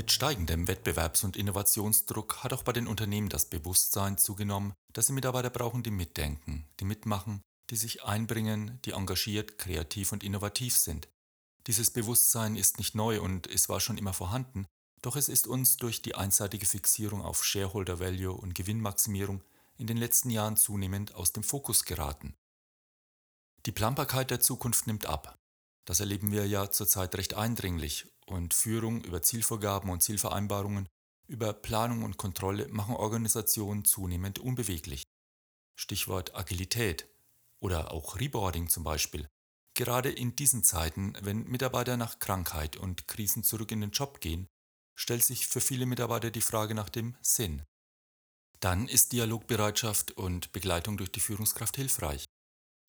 Mit steigendem Wettbewerbs- und Innovationsdruck hat auch bei den Unternehmen das Bewusstsein zugenommen, dass sie Mitarbeiter brauchen, die mitdenken, die mitmachen, die sich einbringen, die engagiert, kreativ und innovativ sind. Dieses Bewusstsein ist nicht neu und es war schon immer vorhanden, doch es ist uns durch die einseitige Fixierung auf Shareholder Value und Gewinnmaximierung in den letzten Jahren zunehmend aus dem Fokus geraten. Die Planbarkeit der Zukunft nimmt ab. Das erleben wir ja zurzeit recht eindringlich und Führung über Zielvorgaben und Zielvereinbarungen, über Planung und Kontrolle machen Organisationen zunehmend unbeweglich. Stichwort Agilität oder auch Reboarding zum Beispiel. Gerade in diesen Zeiten, wenn Mitarbeiter nach Krankheit und Krisen zurück in den Job gehen, stellt sich für viele Mitarbeiter die Frage nach dem Sinn. Dann ist Dialogbereitschaft und Begleitung durch die Führungskraft hilfreich.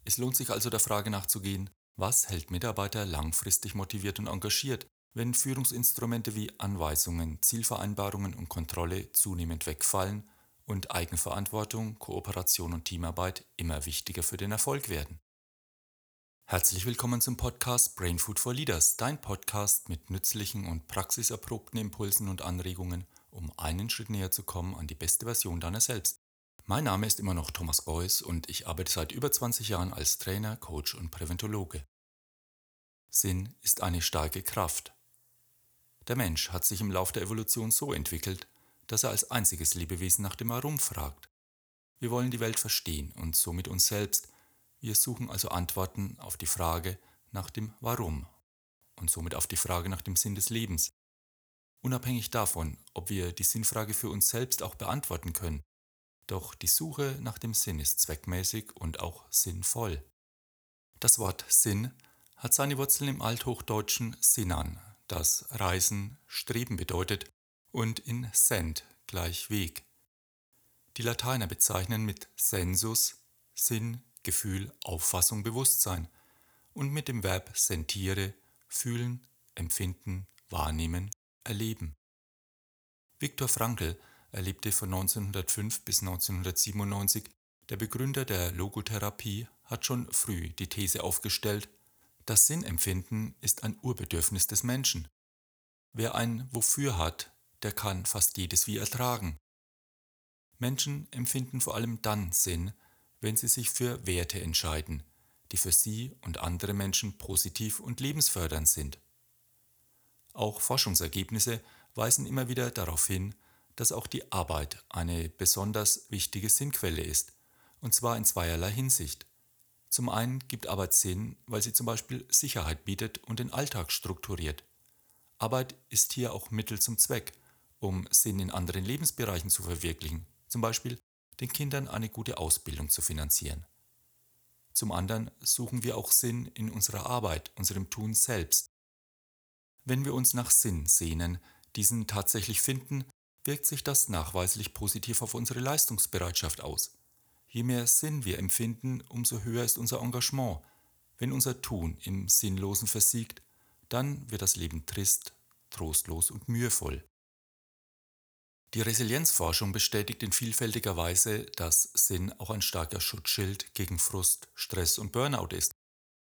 Es lohnt sich also der Frage nachzugehen, was hält Mitarbeiter langfristig motiviert und engagiert, wenn Führungsinstrumente wie Anweisungen, Zielvereinbarungen und Kontrolle zunehmend wegfallen und Eigenverantwortung, Kooperation und Teamarbeit immer wichtiger für den Erfolg werden. Herzlich willkommen zum Podcast Brain Food for Leaders, dein Podcast mit nützlichen und praxiserprobten Impulsen und Anregungen, um einen Schritt näher zu kommen an die beste Version deiner selbst. Mein Name ist immer noch Thomas Beuys und ich arbeite seit über 20 Jahren als Trainer, Coach und Präventologe. Sinn ist eine starke Kraft. Der Mensch hat sich im Lauf der Evolution so entwickelt, dass er als einziges Lebewesen nach dem Warum fragt. Wir wollen die Welt verstehen und somit uns selbst. Wir suchen also Antworten auf die Frage nach dem Warum und somit auf die Frage nach dem Sinn des Lebens. Unabhängig davon, ob wir die Sinnfrage für uns selbst auch beantworten können, doch die Suche nach dem Sinn ist zweckmäßig und auch sinnvoll. Das Wort Sinn hat seine Wurzeln im althochdeutschen Sinan, das Reisen, Streben bedeutet, und in send gleich Weg. Die Lateiner bezeichnen mit sensus Sinn, Gefühl, Auffassung, Bewusstsein und mit dem Verb sentiere fühlen, empfinden, wahrnehmen, erleben. Viktor Frankl erlebte von 1905 bis 1997, der Begründer der Logotherapie hat schon früh die These aufgestellt, das Sinnempfinden ist ein Urbedürfnis des Menschen. Wer ein Wofür hat, der kann fast jedes Wie ertragen. Menschen empfinden vor allem dann Sinn, wenn sie sich für Werte entscheiden, die für sie und andere Menschen positiv und lebensfördernd sind. Auch Forschungsergebnisse weisen immer wieder darauf hin, dass auch die Arbeit eine besonders wichtige Sinnquelle ist, und zwar in zweierlei Hinsicht. Zum einen gibt Arbeit Sinn, weil sie zum Beispiel Sicherheit bietet und den Alltag strukturiert. Arbeit ist hier auch Mittel zum Zweck, um Sinn in anderen Lebensbereichen zu verwirklichen, zum Beispiel den Kindern eine gute Ausbildung zu finanzieren. Zum anderen suchen wir auch Sinn in unserer Arbeit, unserem Tun selbst. Wenn wir uns nach Sinn sehnen, diesen tatsächlich finden, wirkt sich das nachweislich positiv auf unsere Leistungsbereitschaft aus. Je mehr Sinn wir empfinden, umso höher ist unser Engagement. Wenn unser Tun im Sinnlosen versiegt, dann wird das Leben trist, trostlos und mühevoll. Die Resilienzforschung bestätigt in vielfältiger Weise, dass Sinn auch ein starker Schutzschild gegen Frust, Stress und Burnout ist.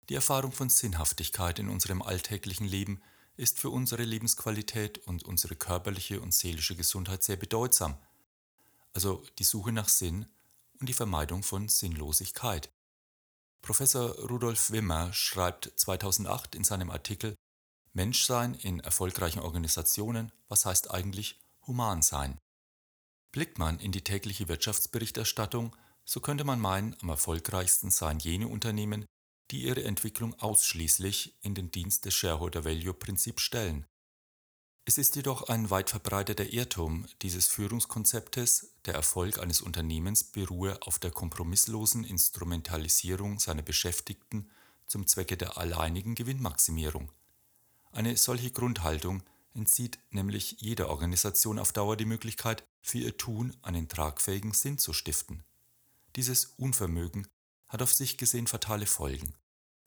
Die Erfahrung von Sinnhaftigkeit in unserem alltäglichen Leben ist für unsere Lebensqualität und unsere körperliche und seelische Gesundheit sehr bedeutsam. Also die Suche nach Sinn und die Vermeidung von Sinnlosigkeit. Professor Rudolf Wimmer schreibt 2008 in seinem Artikel Menschsein in erfolgreichen Organisationen, was heißt eigentlich human sein? Blickt man in die tägliche Wirtschaftsberichterstattung, so könnte man meinen, am erfolgreichsten seien jene Unternehmen, die ihre Entwicklung ausschließlich in den Dienst des Shareholder Value Prinzips stellen. Es ist jedoch ein weit verbreiteter Irrtum dieses Führungskonzeptes, der Erfolg eines Unternehmens beruhe auf der kompromisslosen Instrumentalisierung seiner Beschäftigten zum Zwecke der alleinigen Gewinnmaximierung. Eine solche Grundhaltung entzieht nämlich jeder Organisation auf Dauer die Möglichkeit, für ihr Tun einen tragfähigen Sinn zu stiften. Dieses Unvermögen hat auf sich gesehen fatale Folgen.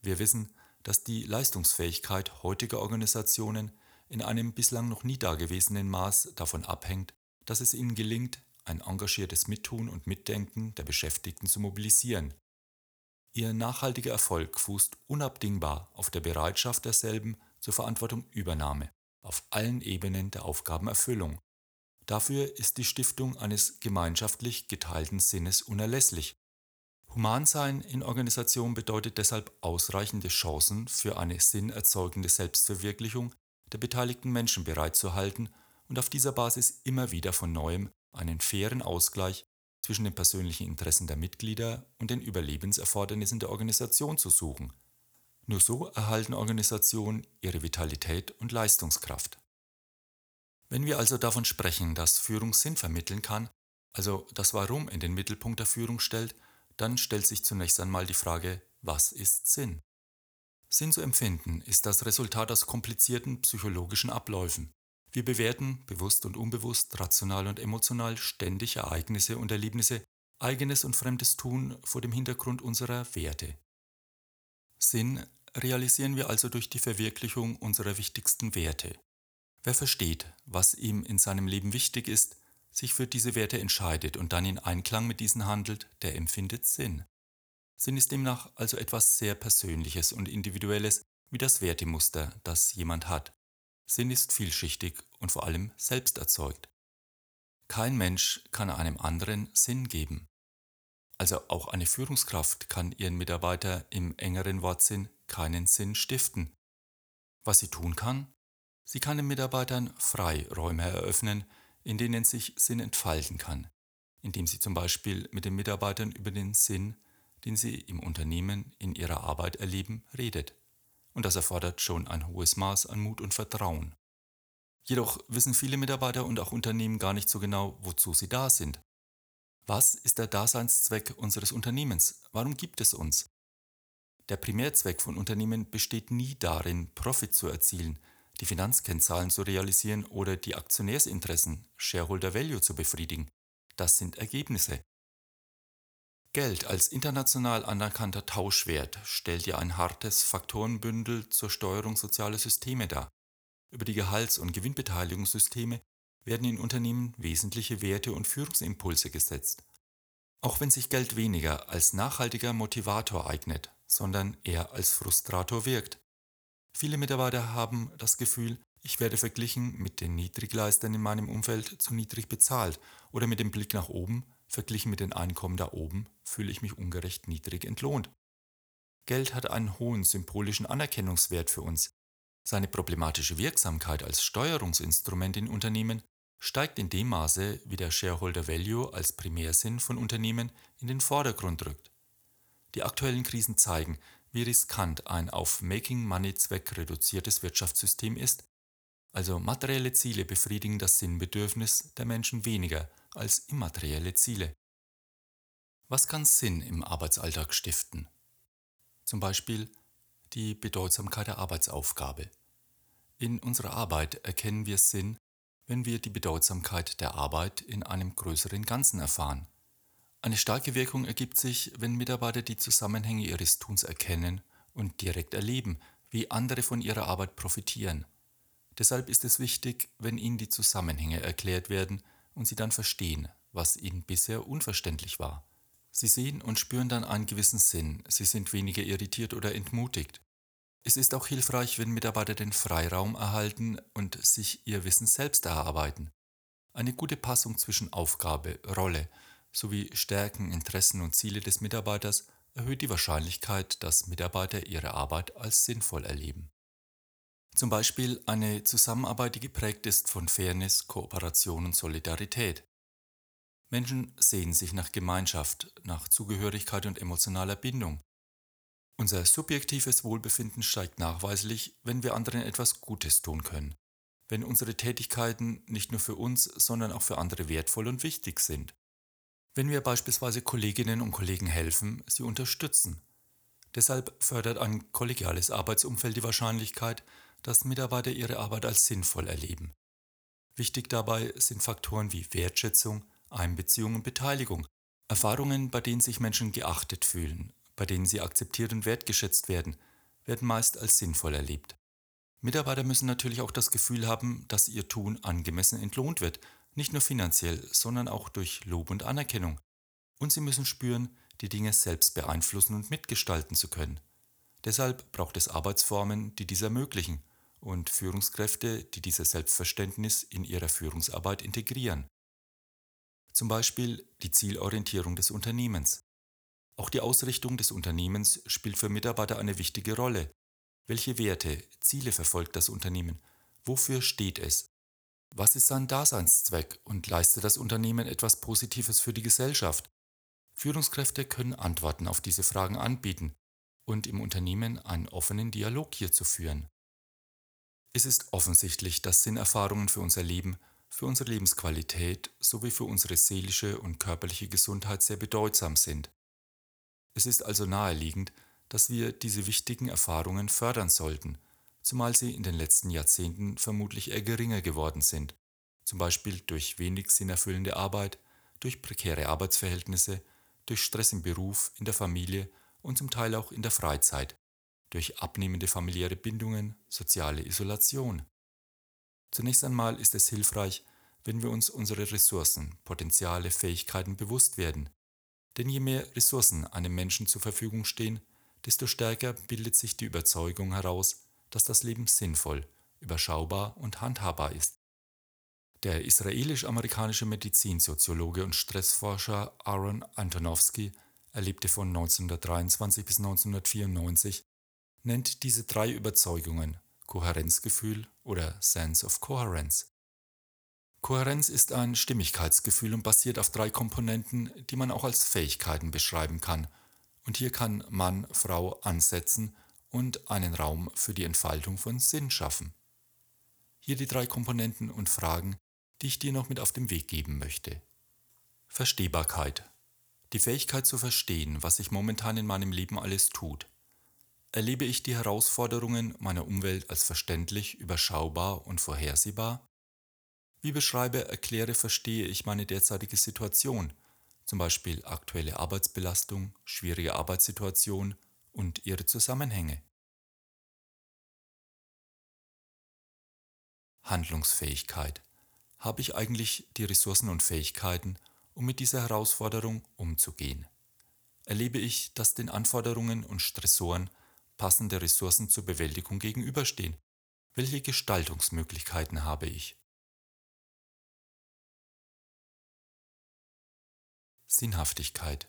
Wir wissen, dass die Leistungsfähigkeit heutiger Organisationen in einem bislang noch nie dagewesenen Maß davon abhängt, dass es ihnen gelingt, ein engagiertes Mittun und Mitdenken der Beschäftigten zu mobilisieren. Ihr nachhaltiger Erfolg fußt unabdingbar auf der Bereitschaft derselben zur Verantwortungübernahme, auf allen Ebenen der Aufgabenerfüllung. Dafür ist die Stiftung eines gemeinschaftlich geteilten Sinnes unerlässlich. Humansein in Organisation bedeutet deshalb ausreichende Chancen für eine sinnerzeugende Selbstverwirklichung der beteiligten Menschen bereitzuhalten und auf dieser Basis immer wieder von neuem einen fairen Ausgleich zwischen den persönlichen Interessen der Mitglieder und den Überlebenserfordernissen der Organisation zu suchen. Nur so erhalten Organisationen ihre Vitalität und Leistungskraft. Wenn wir also davon sprechen, dass Führung Sinn vermitteln kann, also das Warum in den Mittelpunkt der Führung stellt, dann stellt sich zunächst einmal die Frage, was ist Sinn? Sinn zu empfinden ist das Resultat aus komplizierten psychologischen Abläufen. Wir bewerten, bewusst und unbewusst, rational und emotional, ständig Ereignisse und Erlebnisse, eigenes und fremdes Tun vor dem Hintergrund unserer Werte. Sinn realisieren wir also durch die Verwirklichung unserer wichtigsten Werte. Wer versteht, was ihm in seinem Leben wichtig ist, sich für diese Werte entscheidet und dann in Einklang mit diesen handelt, der empfindet Sinn. Sinn ist demnach also etwas sehr Persönliches und Individuelles wie das Wertemuster, das jemand hat. Sinn ist vielschichtig und vor allem selbst erzeugt. Kein Mensch kann einem anderen Sinn geben. Also auch eine Führungskraft kann ihren Mitarbeiter im engeren Wortsinn keinen Sinn stiften. Was sie tun kann? Sie kann den Mitarbeitern Freiräume eröffnen, in denen sich Sinn entfalten kann, indem sie zum Beispiel mit den Mitarbeitern über den Sinn, den sie im Unternehmen in ihrer Arbeit erleben, redet und das erfordert schon ein hohes Maß an Mut und Vertrauen. Jedoch wissen viele Mitarbeiter und auch Unternehmen gar nicht so genau, wozu sie da sind. Was ist der Daseinszweck unseres Unternehmens? Warum gibt es uns? Der Primärzweck von Unternehmen besteht nie darin, Profit zu erzielen, die Finanzkennzahlen zu realisieren oder die Aktionärsinteressen, Shareholder Value zu befriedigen. Das sind Ergebnisse. Geld als international anerkannter Tauschwert stellt ja ein hartes Faktorenbündel zur Steuerung sozialer Systeme dar. Über die Gehalts- und Gewinnbeteiligungssysteme werden in Unternehmen wesentliche Werte und Führungsimpulse gesetzt. Auch wenn sich Geld weniger als nachhaltiger Motivator eignet, sondern eher als Frustrator wirkt. Viele Mitarbeiter haben das Gefühl, ich werde verglichen mit den Niedrigleistern in meinem Umfeld zu niedrig bezahlt oder mit dem Blick nach oben Verglichen mit den Einkommen da oben fühle ich mich ungerecht niedrig entlohnt. Geld hat einen hohen symbolischen Anerkennungswert für uns. Seine problematische Wirksamkeit als Steuerungsinstrument in Unternehmen steigt in dem Maße, wie der Shareholder Value als Primärsinn von Unternehmen in den Vordergrund rückt. Die aktuellen Krisen zeigen, wie riskant ein auf Making Money Zweck reduziertes Wirtschaftssystem ist, also materielle Ziele befriedigen das Sinnbedürfnis der Menschen weniger als immaterielle Ziele. Was kann Sinn im Arbeitsalltag stiften? Zum Beispiel die Bedeutsamkeit der Arbeitsaufgabe. In unserer Arbeit erkennen wir Sinn, wenn wir die Bedeutsamkeit der Arbeit in einem größeren Ganzen erfahren. Eine starke Wirkung ergibt sich, wenn Mitarbeiter die Zusammenhänge ihres Tuns erkennen und direkt erleben, wie andere von ihrer Arbeit profitieren. Deshalb ist es wichtig, wenn ihnen die Zusammenhänge erklärt werden, und sie dann verstehen, was ihnen bisher unverständlich war. Sie sehen und spüren dann einen gewissen Sinn, sie sind weniger irritiert oder entmutigt. Es ist auch hilfreich, wenn Mitarbeiter den Freiraum erhalten und sich ihr Wissen selbst erarbeiten. Eine gute Passung zwischen Aufgabe, Rolle sowie Stärken, Interessen und Ziele des Mitarbeiters erhöht die Wahrscheinlichkeit, dass Mitarbeiter ihre Arbeit als sinnvoll erleben. Zum Beispiel eine Zusammenarbeit, die geprägt ist von Fairness, Kooperation und Solidarität. Menschen sehen sich nach Gemeinschaft, nach Zugehörigkeit und emotionaler Bindung. Unser subjektives Wohlbefinden steigt nachweislich, wenn wir anderen etwas Gutes tun können, wenn unsere Tätigkeiten nicht nur für uns, sondern auch für andere wertvoll und wichtig sind. Wenn wir beispielsweise Kolleginnen und Kollegen helfen, sie unterstützen. Deshalb fördert ein kollegiales Arbeitsumfeld die Wahrscheinlichkeit, dass Mitarbeiter ihre Arbeit als sinnvoll erleben. Wichtig dabei sind Faktoren wie Wertschätzung, Einbeziehung und Beteiligung, Erfahrungen, bei denen sich Menschen geachtet fühlen, bei denen sie akzeptiert und wertgeschätzt werden, werden meist als sinnvoll erlebt. Mitarbeiter müssen natürlich auch das Gefühl haben, dass ihr Tun angemessen entlohnt wird, nicht nur finanziell, sondern auch durch Lob und Anerkennung. Und sie müssen spüren, die Dinge selbst beeinflussen und mitgestalten zu können. Deshalb braucht es Arbeitsformen, die dies ermöglichen und Führungskräfte, die dieses Selbstverständnis in ihrer Führungsarbeit integrieren. Zum Beispiel die Zielorientierung des Unternehmens. Auch die Ausrichtung des Unternehmens spielt für Mitarbeiter eine wichtige Rolle. Welche Werte, Ziele verfolgt das Unternehmen? Wofür steht es? Was ist sein Daseinszweck und leistet das Unternehmen etwas Positives für die Gesellschaft? Führungskräfte können Antworten auf diese Fragen anbieten und im Unternehmen einen offenen Dialog hierzu führen. Es ist offensichtlich, dass Sinnerfahrungen für unser Leben, für unsere Lebensqualität sowie für unsere seelische und körperliche Gesundheit sehr bedeutsam sind. Es ist also naheliegend, dass wir diese wichtigen Erfahrungen fördern sollten, zumal sie in den letzten Jahrzehnten vermutlich eher geringer geworden sind, zum Beispiel durch wenig sinnerfüllende Arbeit, durch prekäre Arbeitsverhältnisse, durch Stress im Beruf, in der Familie und zum Teil auch in der Freizeit, durch abnehmende familiäre Bindungen, soziale Isolation. Zunächst einmal ist es hilfreich, wenn wir uns unsere Ressourcen, Potenziale, Fähigkeiten bewusst werden. Denn je mehr Ressourcen einem Menschen zur Verfügung stehen, desto stärker bildet sich die Überzeugung heraus, dass das Leben sinnvoll, überschaubar und handhabbar ist. Der israelisch-amerikanische Medizinsoziologe und Stressforscher Aaron Antonowski erlebte von 1923 bis 1994, nennt diese drei Überzeugungen Kohärenzgefühl oder Sense of Coherence. Kohärenz ist ein Stimmigkeitsgefühl und basiert auf drei Komponenten, die man auch als Fähigkeiten beschreiben kann. Und hier kann Mann, Frau ansetzen und einen Raum für die Entfaltung von Sinn schaffen. Hier die drei Komponenten und Fragen, die ich dir noch mit auf den Weg geben möchte. Verstehbarkeit. Die Fähigkeit zu verstehen, was sich momentan in meinem Leben alles tut. Erlebe ich die Herausforderungen meiner Umwelt als verständlich, überschaubar und vorhersehbar? Wie beschreibe, erkläre, verstehe ich meine derzeitige Situation, zum Beispiel aktuelle Arbeitsbelastung, schwierige Arbeitssituation und ihre Zusammenhänge? Handlungsfähigkeit. Habe ich eigentlich die Ressourcen und Fähigkeiten, um mit dieser Herausforderung umzugehen? Erlebe ich, dass den Anforderungen und Stressoren passende Ressourcen zur Bewältigung gegenüberstehen? Welche Gestaltungsmöglichkeiten habe ich? Sinnhaftigkeit.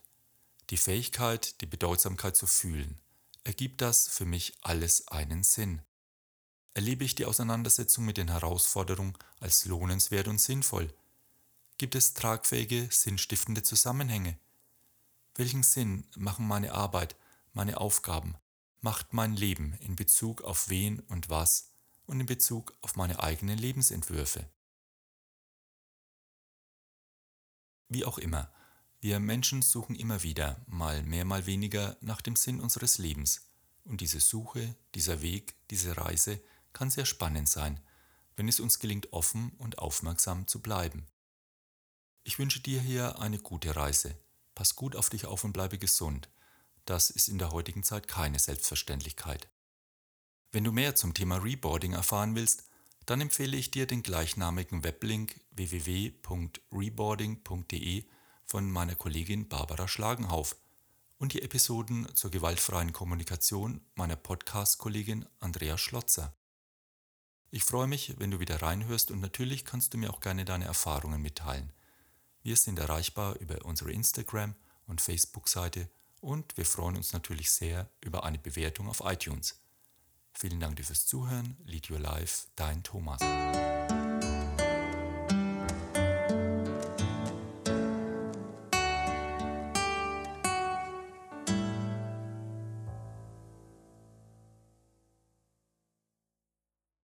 Die Fähigkeit, die Bedeutsamkeit zu fühlen. Ergibt das für mich alles einen Sinn? Erlebe ich die Auseinandersetzung mit den Herausforderungen als lohnenswert und sinnvoll? Gibt es tragfähige, sinnstiftende Zusammenhänge? Welchen Sinn machen meine Arbeit, meine Aufgaben, macht mein Leben in Bezug auf wen und was und in Bezug auf meine eigenen Lebensentwürfe? Wie auch immer, wir Menschen suchen immer wieder, mal mehr, mal weniger, nach dem Sinn unseres Lebens. Und diese Suche, dieser Weg, diese Reise kann sehr spannend sein, wenn es uns gelingt, offen und aufmerksam zu bleiben. Ich wünsche dir hier eine gute Reise. Pass gut auf dich auf und bleibe gesund. Das ist in der heutigen Zeit keine Selbstverständlichkeit. Wenn du mehr zum Thema Reboarding erfahren willst, dann empfehle ich dir den gleichnamigen Weblink www.reboarding.de von meiner Kollegin Barbara Schlagenhauf und die Episoden zur gewaltfreien Kommunikation meiner Podcast-Kollegin Andrea Schlotzer. Ich freue mich, wenn du wieder reinhörst und natürlich kannst du mir auch gerne deine Erfahrungen mitteilen. Wir sind erreichbar über unsere Instagram- und Facebook-Seite und wir freuen uns natürlich sehr über eine Bewertung auf iTunes. Vielen Dank dir fürs Zuhören. Lead Your Life, dein Thomas.